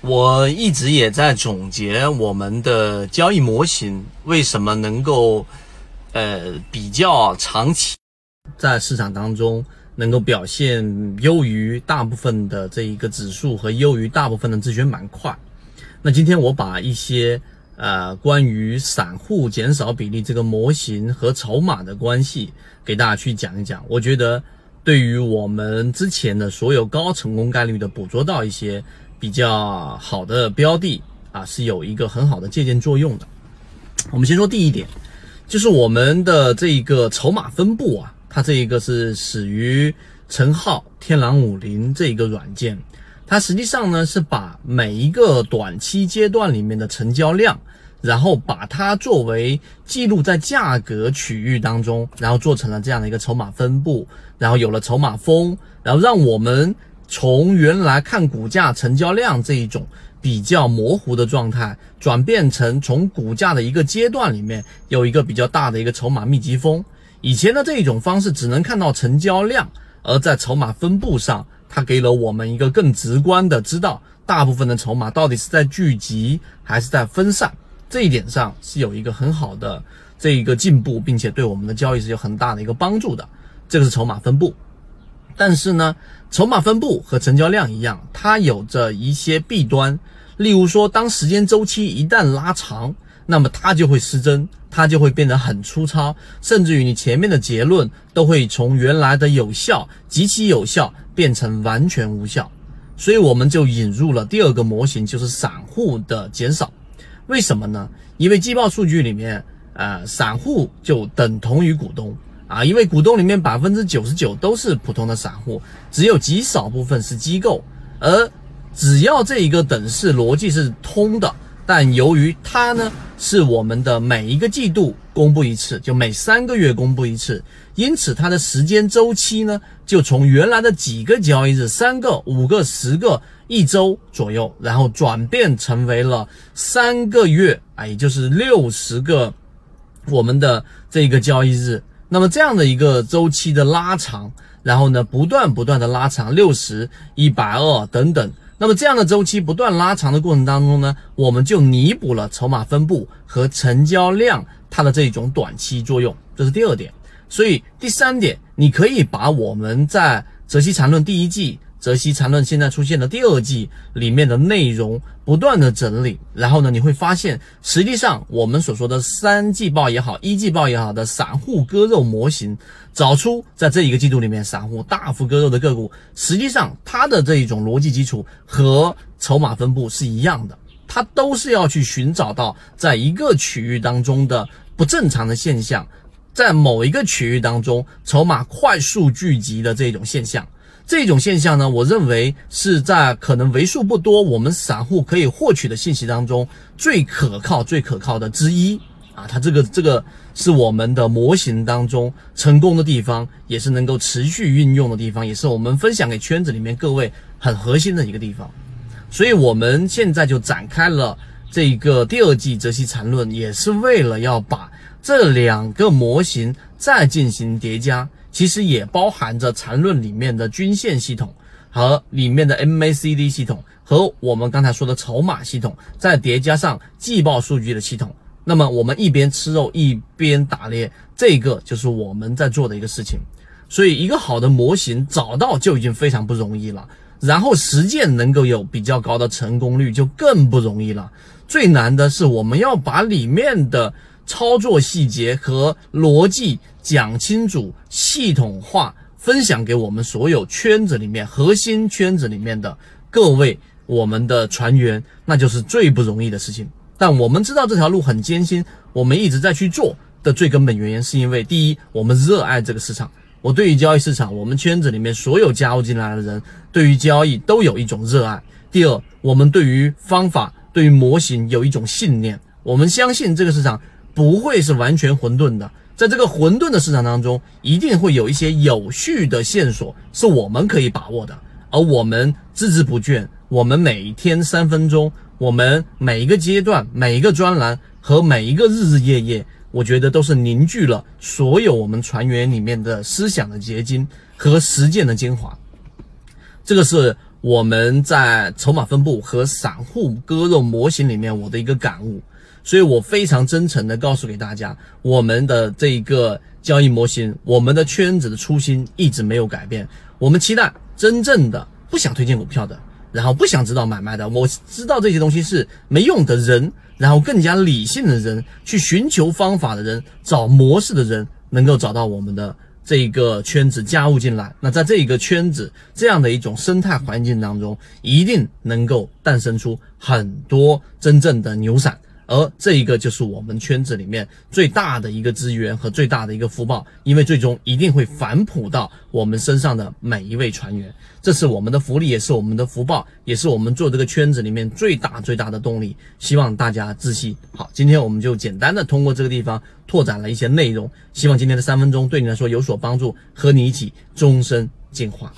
我一直也在总结我们的交易模型为什么能够，呃，比较长期在市场当中能够表现优于大部分的这一个指数和优于大部分的自选板块。那今天我把一些呃关于散户减少比例这个模型和筹码的关系给大家去讲一讲。我觉得对于我们之前的所有高成功概率的捕捉到一些。比较好的标的啊，是有一个很好的借鉴作用的。我们先说第一点，就是我们的这一个筹码分布啊，它这一个是始于陈浩天狼五零这一个软件，它实际上呢是把每一个短期阶段里面的成交量，然后把它作为记录在价格区域当中，然后做成了这样的一个筹码分布，然后有了筹码峰，然后让我们。从原来看股价成交量这一种比较模糊的状态，转变成从股价的一个阶段里面有一个比较大的一个筹码密集峰。以前的这一种方式只能看到成交量，而在筹码分布上，它给了我们一个更直观的知道大部分的筹码到底是在聚集还是在分散。这一点上是有一个很好的这一个进步，并且对我们的交易是有很大的一个帮助的。这个是筹码分布。但是呢，筹码分布和成交量一样，它有着一些弊端。例如说，当时间周期一旦拉长，那么它就会失真，它就会变得很粗糙，甚至于你前面的结论都会从原来的有效、极其有效变成完全无效。所以我们就引入了第二个模型，就是散户的减少。为什么呢？因为季报数据里面，呃，散户就等同于股东。啊，因为股东里面百分之九十九都是普通的散户，只有极少部分是机构。而只要这一个等式逻辑是通的，但由于它呢是我们的每一个季度公布一次，就每三个月公布一次，因此它的时间周期呢就从原来的几个交易日，三个、五个、十个、一周左右，然后转变成为了三个月，啊，也就是六十个我们的这个交易日。那么这样的一个周期的拉长，然后呢，不断不断的拉长，六十、一百二等等。那么这样的周期不断拉长的过程当中呢，我们就弥补了筹码分布和成交量它的这种短期作用，这是第二点。所以第三点，你可以把我们在《泽西缠论》第一季。泽西缠论现在出现的第二季里面的内容不断的整理，然后呢，你会发现，实际上我们所说的三季报也好，一季报也好的散户割肉模型，找出在这一个季度里面散户大幅割肉的个股，实际上它的这一种逻辑基础和筹码分布是一样的，它都是要去寻找到在一个区域当中的不正常的现象，在某一个区域当中筹码快速聚集的这种现象。这种现象呢，我认为是在可能为数不多我们散户可以获取的信息当中最可靠、最可靠的之一啊！它这个这个是我们的模型当中成功的地方，也是能够持续运用的地方，也是我们分享给圈子里面各位很核心的一个地方。所以，我们现在就展开了这个第二季泽西缠论，也是为了要把这两个模型再进行叠加。其实也包含着缠论里面的均线系统和里面的 MACD 系统和我们刚才说的筹码系统，再叠加上季报数据的系统。那么我们一边吃肉一边打猎，这个就是我们在做的一个事情。所以一个好的模型找到就已经非常不容易了，然后实践能够有比较高的成功率就更不容易了。最难的是我们要把里面的。操作细节和逻辑讲清楚，系统化分享给我们所有圈子里面核心圈子里面的各位我们的船员，那就是最不容易的事情。但我们知道这条路很艰辛，我们一直在去做的最根本原因，是因为第一，我们热爱这个市场。我对于交易市场，我们圈子里面所有加入进来的人，对于交易都有一种热爱。第二，我们对于方法、对于模型有一种信念，我们相信这个市场。不会是完全混沌的，在这个混沌的市场当中，一定会有一些有序的线索是我们可以把握的。而我们孜孜不倦，我们每天三分钟，我们每一个阶段、每一个专栏和每一个日日夜夜，我觉得都是凝聚了所有我们船员里面的思想的结晶和实践的精华。这个是我们在筹码分布和散户割肉模型里面我的一个感悟，所以我非常真诚的告诉给大家，我们的这一个交易模型，我们的圈子的初心一直没有改变。我们期待真正的不想推荐股票的，然后不想知道买卖的，我知道这些东西是没用的人，然后更加理性的人，去寻求方法的人，找模式的人，能够找到我们的。这一个圈子加入进来，那在这一个圈子这样的一种生态环境当中，一定能够诞生出很多真正的牛散。而这一个就是我们圈子里面最大的一个资源和最大的一个福报，因为最终一定会反哺到我们身上的每一位船员，这是我们的福利，也是我们的福报，也是我们做这个圈子里面最大最大的动力。希望大家自信。好，今天我们就简单的通过这个地方拓展了一些内容，希望今天的三分钟对你来说有所帮助，和你一起终身进化。